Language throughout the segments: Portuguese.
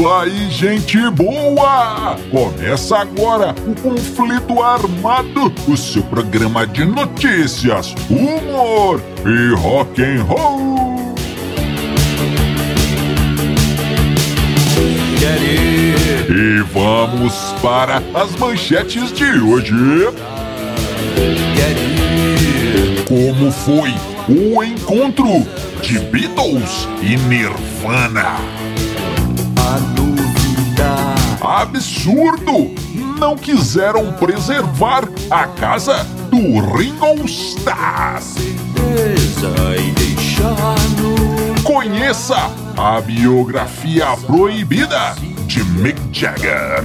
isso aí, gente boa! Começa agora o Conflito Armado, o seu programa de notícias, humor e rock and roll. E vamos para as manchetes de hoje. Como foi o encontro de Beatles e Nirvana? Absurdo! Não quiseram preservar a casa do Ringo Starr. Conheça a biografia proibida de Mick Jagger.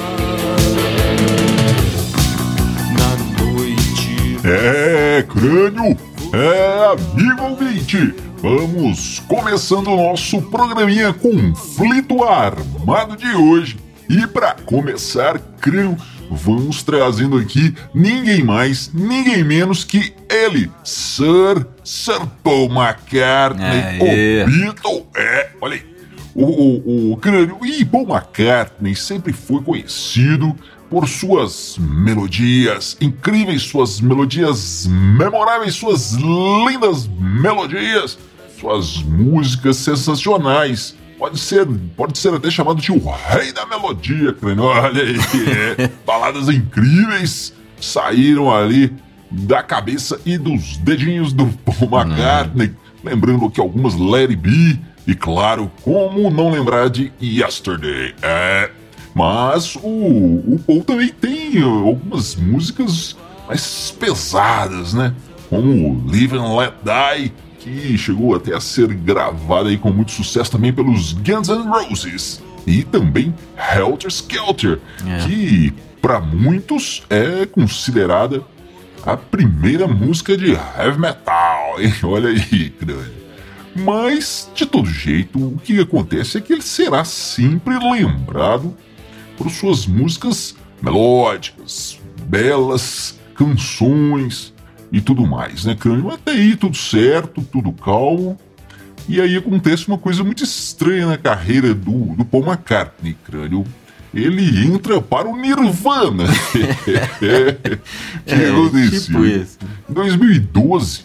É, crânio! É, amigo ouvinte! Vamos começando o nosso programinha Conflito Armado de hoje. E para começar, crânio, vamos trazendo aqui ninguém mais, ninguém menos que ele, Sir, Sir Paul McCartney, Aê. o Beatle. É, olha aí. O, o, o crânio e Paul McCartney sempre foi conhecido por suas melodias incríveis, suas melodias memoráveis, suas lindas melodias, suas músicas sensacionais. Pode ser, pode ser até chamado de o rei da melodia, crânio. Olha aí, é, baladas incríveis saíram ali da cabeça e dos dedinhos do Paul McCartney. Lembrando que algumas It Be, e claro, como não lembrar de Yesterday. É, mas o, o Paul também tem algumas músicas mais pesadas, né? Como Live and Let Die, que chegou até a ser gravada aí com muito sucesso também pelos Guns N' Roses. E também Helter Skelter, É. que para muitos é considerada a primeira música de heavy metal. hein? Olha aí, grande. Mas, de todo jeito, o que acontece é que ele será sempre lembrado por suas músicas melódicas, belas canções e tudo mais, né, Crânio? Até aí tudo certo, tudo calmo. E aí acontece uma coisa muito estranha na carreira do, do Paul McCartney, Crânio. Ele entra para o Nirvana. que É, aconteceu? tipo isso. Em 2012,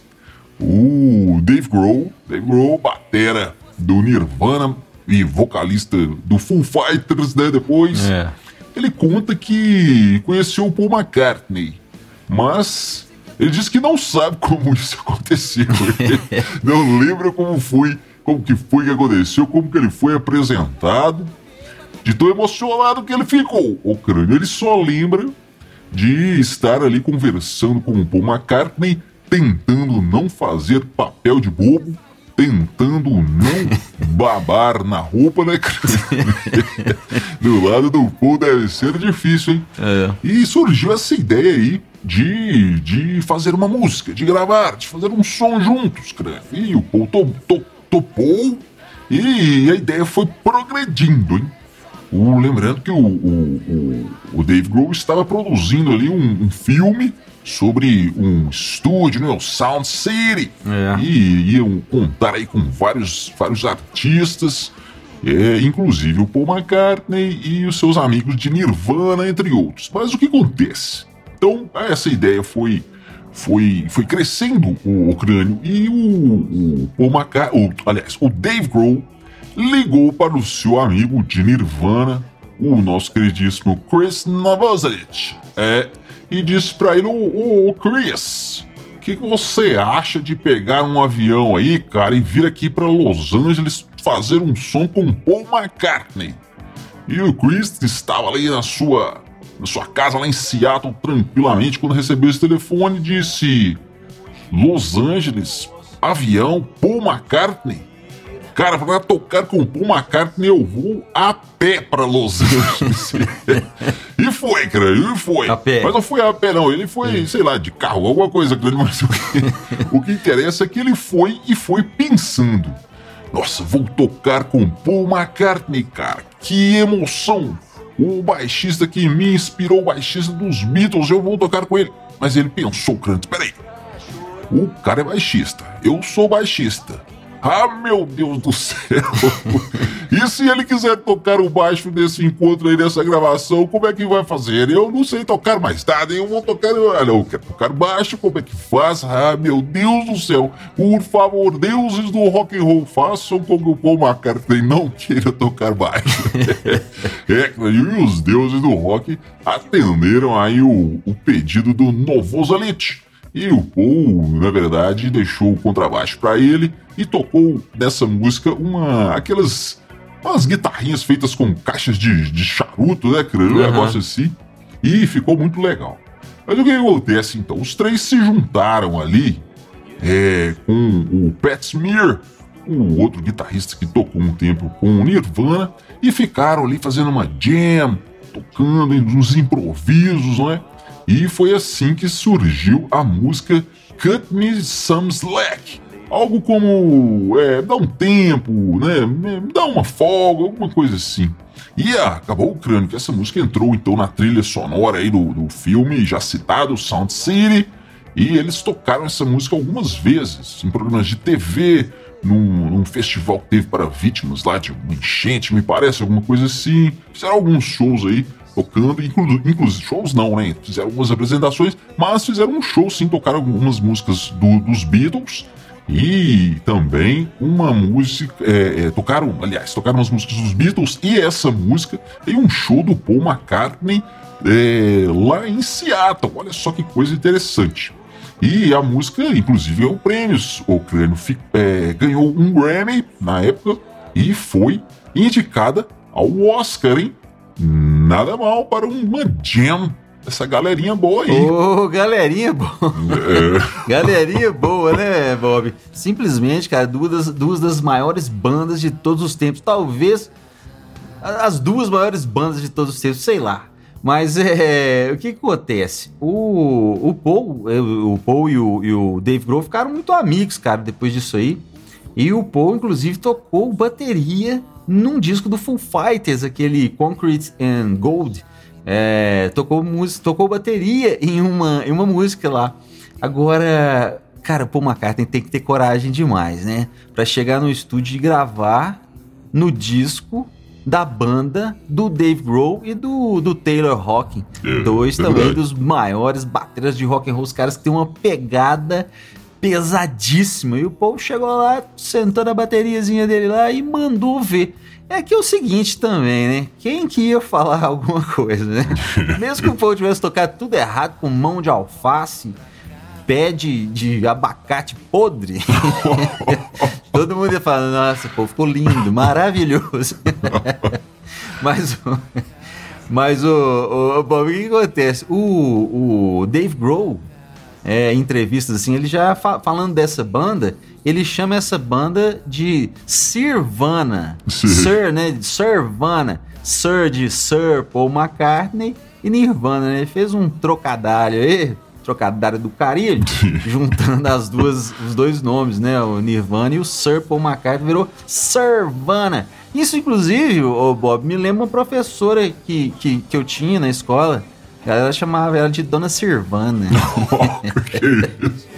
o Dave Grohl, Dave Grohl, batera do Nirvana e vocalista do Foo Fighters, né, depois, É. ele conta que conheceu o Paul McCartney, mas ele diz que não sabe como isso aconteceu. Não lembra como foi, como que foi que aconteceu, como que ele foi apresentado, de tão emocionado que ele ficou. O crânio, ele só lembra de estar ali conversando com o Paul McCartney, tentando não fazer papel de bobo, tentando não babar na roupa, né? crânio? do lado do Paul deve ser difícil, hein? É. E surgiu essa ideia aí de, de fazer uma música, de gravar, de fazer um som juntos, crânio. E o Paul to, to- topou e a ideia foi progredindo, hein? O- lembrando que o, o, o, o Dave Grohl estava produzindo ali um, um filme sobre um estúdio, né, o Sound City. É. E iam contar aí com vários, vários artistas, é, inclusive o Paul McCartney e os seus amigos de Nirvana, entre outros. Mas o que acontece? Então, essa ideia foi foi, foi crescendo o, o crânio e o, o Paul McCartney, o- aliás, o Dave Grohl ligou para o seu amigo de Nirvana, o nosso queridíssimo Chris Novoselic, é, e disse para ele, ô, Chris, o que, que você acha de pegar um avião aí, cara, e vir aqui para Los Angeles fazer um som com Paul McCartney? E o Chris estava ali na sua, na sua casa lá em Seattle tranquilamente quando recebeu esse telefone disse: Los Angeles, avião, Paul McCartney. Cara, pra tocar com o Paul McCartney, eu vou a pé pra Los Angeles. e foi, cara, e foi. A pé. Mas não foi a pé, não. Ele foi, sei lá, de carro, alguma coisa. Mas o que, o que interessa é que ele foi e foi pensando. Nossa, vou tocar com Paul McCartney, cara. Que emoção! O baixista que me inspirou, o baixista dos Beatles, eu vou tocar com ele. Mas ele pensou, Crante, peraí. O cara é baixista, eu sou baixista. Ah, meu Deus do céu! e se ele quiser tocar o baixo desse encontro aí, dessa gravação, como é que vai fazer? Eu não sei tocar mais nada, eu vou tocar. Olha, eu quero tocar baixo, como é que faz? Ah, meu Deus do céu! Por favor, deuses do rock and roll, façam com que o Paul McCartney não queira tocar baixo. é, e os deuses do rock atenderam aí o, o pedido do Novozalite. E o Paul, na verdade, deixou o contrabaixo para ele e tocou nessa música uma aquelas umas guitarrinhas feitas com caixas de, de charuto, né, cara? Um Uhum. negócio assim. E ficou muito legal. Mas o que acontece então? Os três se juntaram ali é, com o Pat Smear, o outro guitarrista que tocou um tempo com o Nirvana, e ficaram ali fazendo uma jam, tocando uns improvisos, não é? E foi assim que surgiu a música Cut Me Some Slack. Algo como, é, dá um tempo, né? Dá uma folga, alguma coisa assim. E ah, acabou o crânio que essa música entrou então na trilha sonora aí do, do filme já citado, Sound City. E eles tocaram essa música algumas vezes em programas de TV, num, num festival que teve para vítimas lá de uma enchente, me parece, alguma coisa assim. Fizeram alguns shows aí tocando, inclu, inclusive shows não, né? Fizeram algumas apresentações, mas fizeram um show sim, tocaram algumas músicas do- dos Beatles e também uma música. é, é, tocaram, aliás, tocaram as músicas dos Beatles e essa música em um show do Paul McCartney é, lá em Seattle. Olha só que coisa interessante. E a música, inclusive, ganhou prêmios. O crânio é, ganhou um Grammy na época e foi indicada ao Oscar, hein? Nada mal para uma jam. Essa galerinha boa aí. Ô, galerinha boa. É, Galerinha boa, né, Bob? Simplesmente, cara, duas das, duas das maiores bandas de todos os tempos. Talvez as duas maiores bandas de todos os tempos, sei lá. Mas é, o que, que acontece? O, o Paul, é, o Paul e o, e o Dave Grohl ficaram muito amigos, cara, depois disso aí. E o Paul, inclusive, tocou bateria num disco do Full Fighters, aquele Concrete and Gold. É, tocou, música, tocou bateria em uma, em uma música lá. Agora, cara, Paul McCartney tem que ter coragem demais, né? Pra chegar no estúdio e gravar no disco da banda do Dave Grohl e do, do Taylor Hawking. É, Dois verdade. também dos maiores bateras de rock and roll, os caras que têm uma pegada pesadíssima. E o Paul chegou lá, sentou na bateriazinha dele lá e mandou ver. É que é o seguinte também, né? Quem que ia falar alguma coisa, né? Mesmo que o Paul tivesse tocado tudo errado com mão de alface, pé de, de abacate podre, todo mundo ia falar, nossa, pô, ficou lindo, maravilhoso. Mas, o- mas o, o, o o que, que acontece? O, o Dave Grohl, é, entrevistas assim, ele já fa- falando dessa banda, ele chama essa banda de Sirvana. Sim. Sir, né? Sirvana. Sir de Sir Paul McCartney e Nirvana, né? Ele fez um trocadilho aí, trocadilho do carilho, juntando as duas, os dois nomes, né? O Nirvana e o Sir Paul McCartney virou Sirvana. Isso, inclusive, o Bob, me lembra uma professora que, que, que eu tinha na escola. Ela chamava ela de Dona Sirvana. que isso.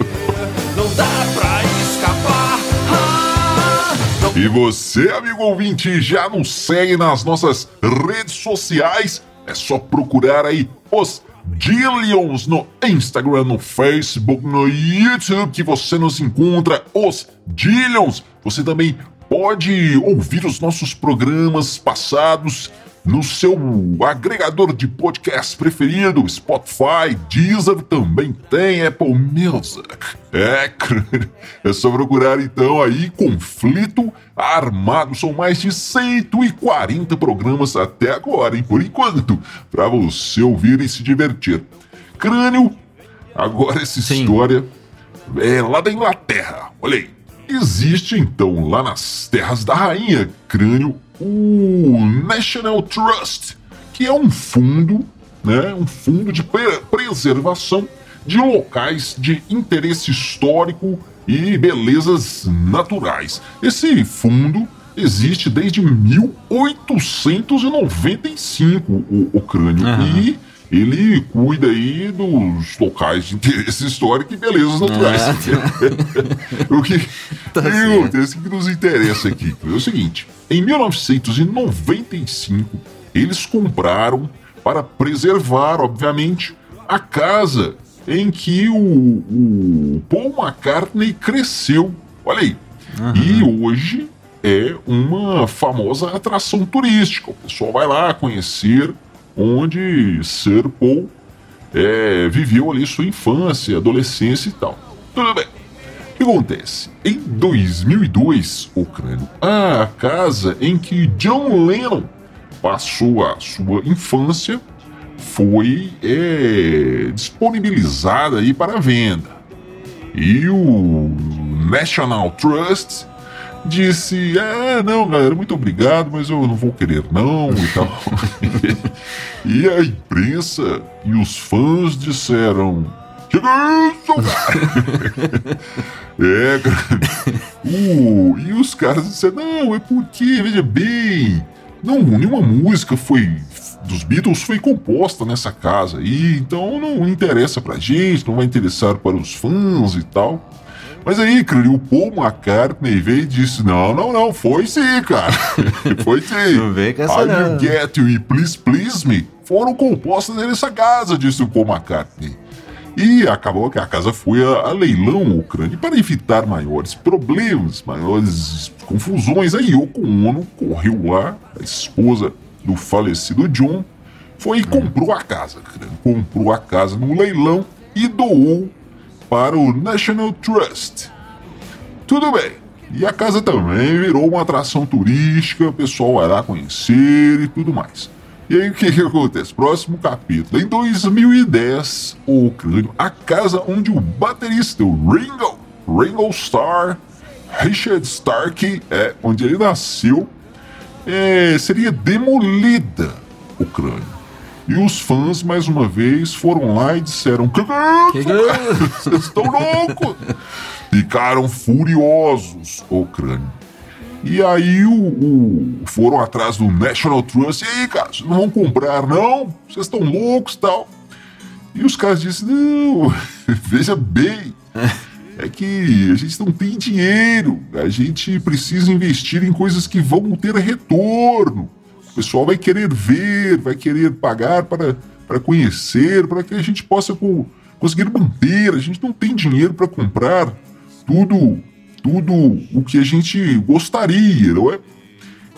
Não dá pra escapar. Ah, E você, amigo ouvinte, já nos segue nas nossas redes sociais? É só procurar aí os Dillions no Instagram, no Facebook, no YouTube, que você nos encontra os Dillions. Você também pode ouvir os nossos programas passados no seu agregador de podcast preferido, Spotify, Deezer também tem, Apple Music. É, é só procurar então aí Conflito Armado. São mais de 140 programas até agora, hein? Por enquanto, para você ouvir e se divertir. Crânio, agora essa Sim. história é lá da Inglaterra. Olha aí. existe então lá nas terras da rainha crânio o National Trust, que é um fundo, né, um fundo de pre- preservação de locais de interesse histórico e belezas naturais. Esse fundo existe desde 1895, o, o crânio, Aham. e ele cuida aí dos locais de interesse histórico e belezas naturais. o que, Tá o que acontece que nos interessa aqui é o seguinte: em 1995, eles compraram para preservar, obviamente, a casa em que o, o Paul McCartney cresceu. Olha aí. E hoje é uma famosa atração turística. O pessoal vai lá conhecer onde Sir Paul é, viveu ali sua infância, adolescência e tal. Tudo bem. O que acontece? Em 2002, o crânio, a casa em que John Lennon passou a sua infância foi é, disponibilizada aí para venda. E o National Trust disse: Ah, não, galera, muito obrigado, mas eu não vou querer, não, e tal. e a imprensa e os fãs disseram: Que isso, é, cara. Uh, e os caras disseram: Não, é porque, veja bem, não, nenhuma música foi. Dos Beatles foi composta nessa casa aí, então não interessa pra gente, não vai interessar para os fãs e tal. Mas aí, cara, o Paul McCartney veio e disse: Não, não, não, foi sim, cara. foi sim. Não vem com essa I não. You Get You e Please Please Me foram compostas nessa casa, disse o Paul McCartney. E acabou que a casa foi a, a leilão Ucrânia. Para evitar maiores problemas, maiores confusões, a Yoko Ono correu lá, a esposa do falecido John, foi e comprou a casa, cara. comprou a casa no leilão e doou para o National Trust. Tudo bem. E a casa também virou uma atração turística, o pessoal vai lá conhecer e tudo mais. E aí o que, que acontece? Próximo capítulo. Em 2010, o crânio, a casa onde o baterista o Ringo, Ringo Starr, Richard Starkey, é, onde ele nasceu, é, seria demolida o crânio. E os fãs, mais uma vez, foram lá e disseram: Que é é? Vocês estão loucos! Ficaram furiosos, o crânio. E aí o, o- foram atrás do National Trust. E aí, cara, vocês não vão comprar, não? Vocês estão loucos tal. E os caras disseram: Não, veja bem. É que a gente não tem dinheiro. A gente precisa investir em coisas que vão ter retorno. O pessoal vai querer ver, vai querer pagar para, para conhecer, para que a gente possa co- conseguir manter. A gente não tem dinheiro para comprar tudo, tudo o que a gente gostaria, não é?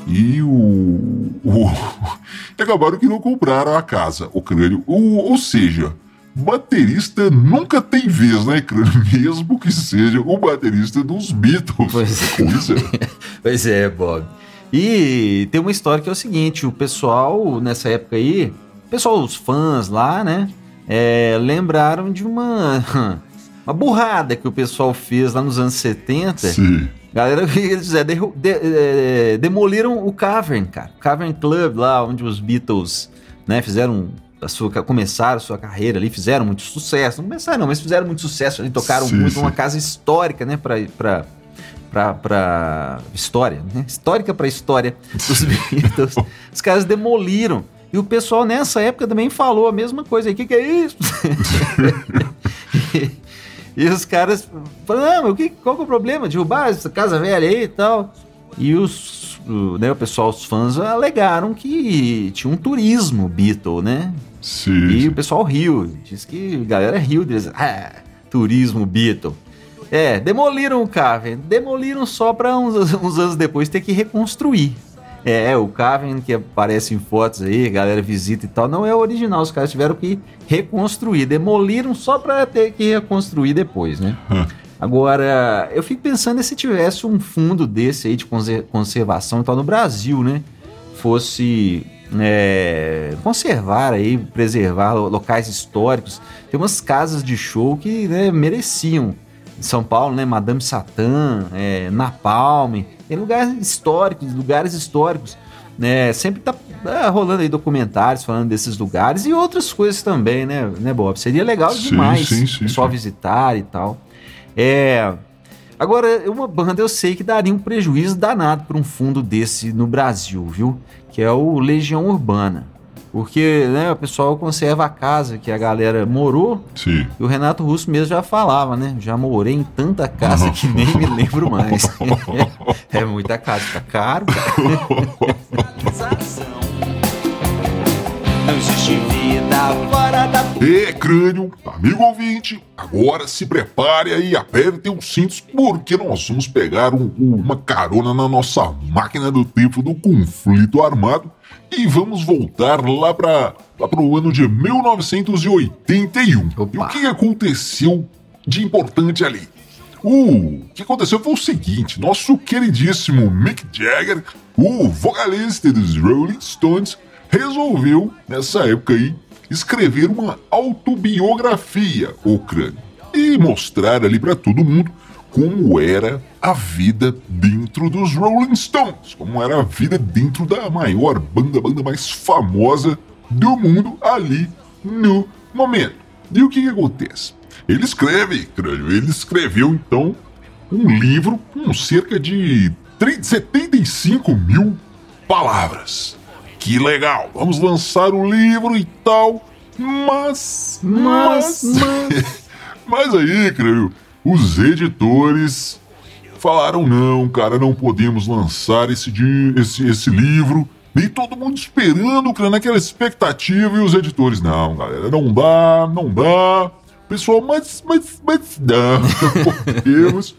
E o, o- e acabaram que não compraram a casa, o crânio. O- ou seja, baterista nunca tem vez, né, crânio? Mesmo que seja o baterista dos Beatles. Pois é. Coisa. Pois é, Bob. E tem uma história que é o seguinte: o pessoal, nessa época aí, o pessoal, os fãs lá, né? é, lembraram de uma, uma burrada que o pessoal fez lá nos anos 70. Sim. Galera, eles fizeram? Derru- de- é, demoliram o Cavern, cara. O Cavern Club, lá onde os Beatles né, fizeram a sua, começaram a sua carreira ali, fizeram muito sucesso. Não começaram, não, mas fizeram muito sucesso ali, tocaram Sim, muito, sim. uma casa histórica, né, pra, pra, pra, pra história, né? Histórica pra história dos Beatles. Os caras demoliram. E o pessoal nessa época também falou a mesma coisa. O que, que é isso? E os caras falaram, não, o que, qual que é o problema? Derrubar essa casa velha aí e tal. E os, o, né, o pessoal, os fãs alegaram que tinha um turismo Beatle, né? Sim. E o pessoal riu. Diz que a galera riu deles. Ah, turismo Beatle. É, demoliram o Cavern. Demoliram só para uns, uns anos depois ter que reconstruir. É, o Cavern que aparece em fotos aí, galera visita e tal, não é o original. Os caras tiveram que reconstruir. Demoliram só para ter que reconstruir depois, né? Agora, eu fico pensando se tivesse um fundo desse aí de conser- conservação e tal no Brasil, né? Fosse é, conservar aí, preservar lo- locais históricos. Tem umas casas de show que né, mereciam São Paulo, né? Madame Satã, é, Napalm, tem lugares históricos, lugares históricos, né? Sempre tá é, rolando aí documentários falando desses lugares e outras coisas também, né, né Bob? Seria legal Sim, demais sim, sim, só visitar e tal. É. Agora, uma banda eu sei que daria um prejuízo danado para um fundo desse no Brasil, viu? Que é o Legião Urbana. Porque, né, o pessoal conserva a casa que a galera morou. Sim. E o Renato Russo mesmo já falava, né? Já morei em tanta casa que nem me lembro mais. é muita casa, fica caro. Não existe vida fora da É, crânio, amigo ouvinte, agora se prepare aí, apertem os cintos, porque nós vamos pegar um- uma carona na nossa máquina do tempo do conflito armado e vamos voltar lá para lá pro ano de 1981. Opa. E o que aconteceu de importante ali? O que aconteceu foi o seguinte: nosso queridíssimo Mick Jagger, o vocalista dos Rolling Stones, resolveu, nessa época aí, escrever uma autobiografia, o crânio, e mostrar ali pra todo mundo como era a vida dentro dos Rolling Stones, como era a vida dentro da maior banda, banda mais famosa do mundo ali no momento. E o que, que acontece? Ele escreve, ele escreveu então um livro com cerca de 30 75 mil palavras. Que legal, vamos lançar o livro e tal, mas. Mas, mas aí, crânio, os editores falaram: não, cara, não podemos lançar esse, esse, esse livro. E todo mundo esperando, crânio, aquela expectativa, e os editores: não, galera, não dá, não dá. Pessoal, mas, mas, mas não, não podemos,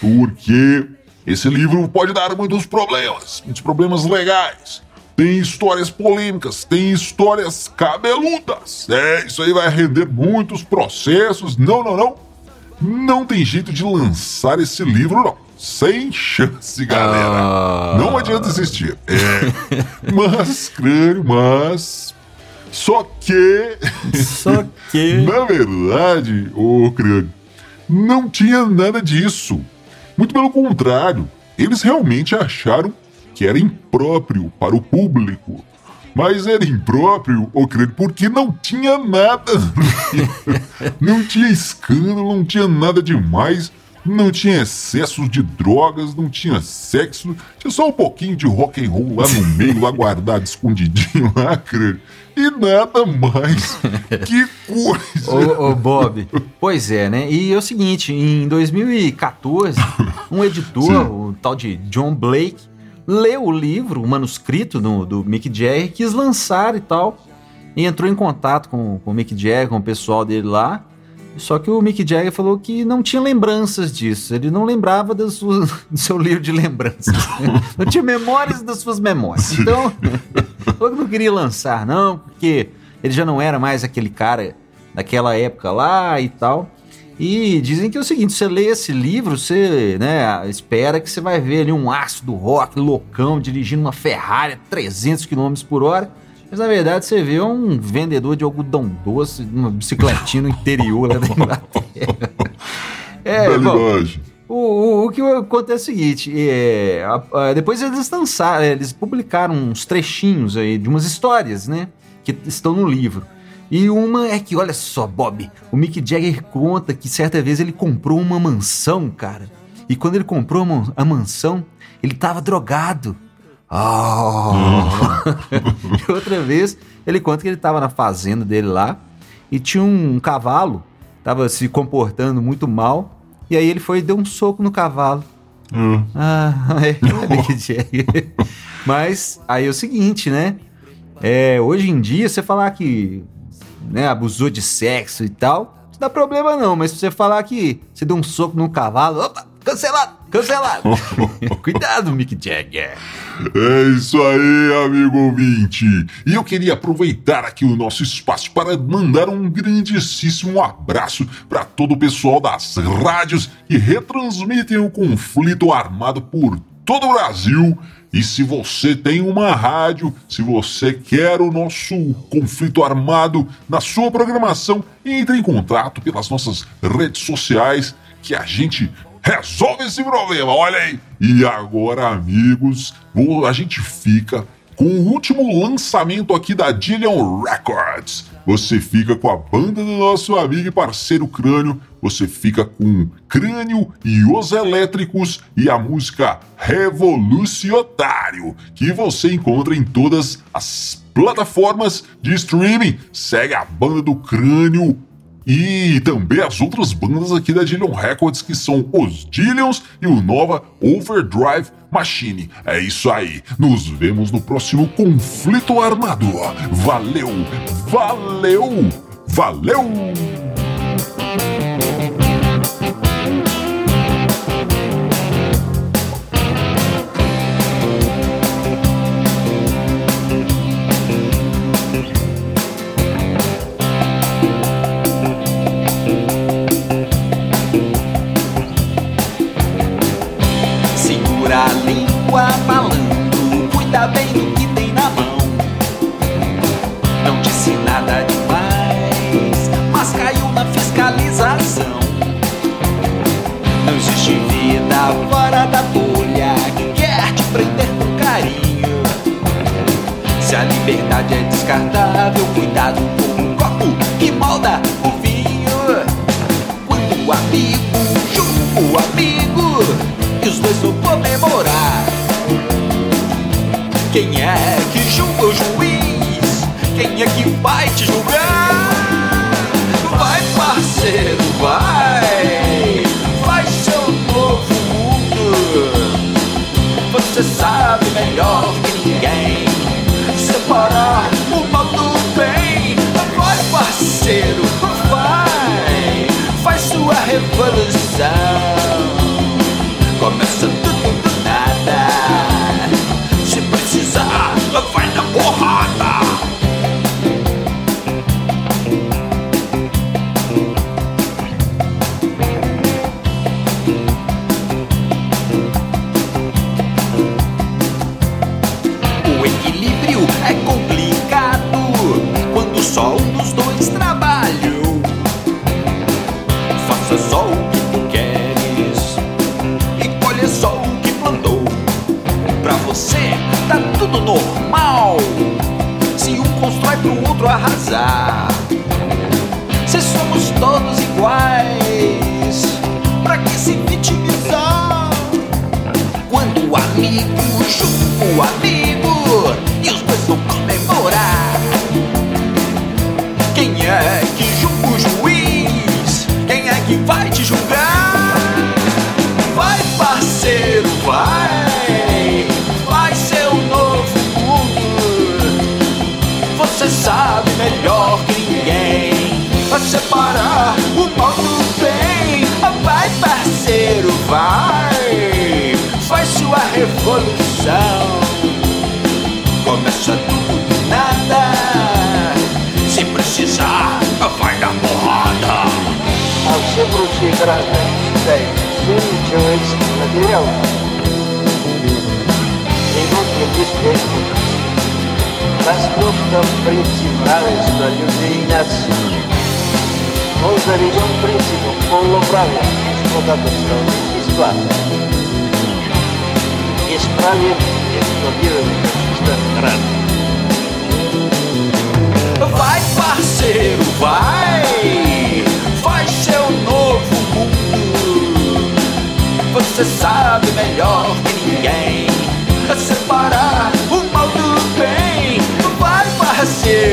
porque esse livro pode dar muitos problemas, muitos problemas legais. Tem histórias polêmicas, tem histórias cabeludas. É, isso aí vai render muitos processos. Não, não, não. Não tem jeito de lançar esse livro, não. Sem chance, galera. Ah. Não adianta existir. É. Mas, crânio, mas. Só que. Só que. Na verdade, ô crânio, não tinha nada disso. Muito pelo contrário, eles realmente acharam que era impróprio para o público. Mas era impróprio, ô crânio, porque não tinha nada. não tinha escândalo, não tinha nada demais. Não tinha excessos de drogas, não tinha sexo, tinha só um pouquinho de rock and roll lá no meio, lá guardado, escondidinho lá, crânio. E nada mais. Que coisa! Ô, ô, Bob, pois é, né? E é o seguinte, em 2014, um editor, Sim. o tal de John Blake, leu o livro, o manuscrito do, do Mick Jagger, quis lançar e tal, e entrou em contato com, com o Mick Jagger, com o pessoal dele lá, só que o Mick Jagger falou que não tinha lembranças disso, ele não lembrava das suas- do seu livro de lembranças, não tinha memórias das suas memórias, então falou que não queria lançar não, porque ele já não era mais aquele cara daquela época lá e tal. E dizem que é o seguinte, você lê esse livro, você, né, espera que você vai ver ali um aço do rock loucão dirigindo uma Ferrari a 300 km por hora, mas na verdade você vê um vendedor de algodão doce, uma bicicletinha no interior lá da Inglaterra. É, bom, o, o, o que acontece é o seguinte, é, a- a- depois eles lançaram, eles publicaram uns trechinhos aí de umas histórias, né, que estão no livro. E uma é que, olha só, Bob, o Mick Jagger conta que certa vez ele comprou uma mansão, cara. E quando ele comprou a man- a mansão, ele tava drogado. Ah! e outra vez, ele conta que ele tava na fazenda dele lá e tinha um cavalo, tava se comportando muito mal. E aí ele foi e deu um soco no cavalo. Ah, Ah, é, Mick Jagger. Mas aí é o seguinte, né? É, hoje em dia, você falar que né, abusou de sexo e tal, não dá problema não. Mas se você falar que você deu um soco no cavalo, opa, cancelado, cancelado. Cuidado, Mick Jagger. É isso aí, amigo ouvinte. E eu queria aproveitar aqui o nosso espaço para mandar um grandíssimo abraço para todo o pessoal das rádios que retransmitem o conflito armado por todo o Brasil. E se você tem uma rádio, se você quer o nosso conflito armado na sua programação, entre em contato pelas nossas redes sociais que a gente resolve esse problema, olha aí. E agora, amigos, a gente fica com o último lançamento aqui da Dillion Records. Você fica com a banda do nosso amigo e parceiro Crânio, você fica com Crânio e os Elétricos e a música Revolucionário, que você encontra em todas as plataformas de streaming. Segue a banda do Crânio e também as outras bandas aqui da Dillion Records, que são os Dillions e o Nova Overdrive Machine. É isso aí. Nos vemos no próximo Conflito Armado. Valeu, valeu, valeu! Que vai te julgar? Vai, parceiro, vai. Vai seu novo mundo. Você sabe melhor que ninguém separar o mal do bem. Vai, parceiro, vai, faz sua revolução. separar o mal do bem. Vai, parceiro, vai. Faz sua revolução. Começa tudo do nada. Se precisar, vai na porrada. а все прочие граждане считают, все началось материал. Минутки беспечности. Растет там принцип равенства людей и наций. Он заведен принципом полноправия, эксплуататорского естества. Бесправие эксплуатирования общества граждан. Vai, parceiro, vai. Faz seu novo mundo. Você sabe melhor que ninguém separar o mal do bem. Vai, parceiro,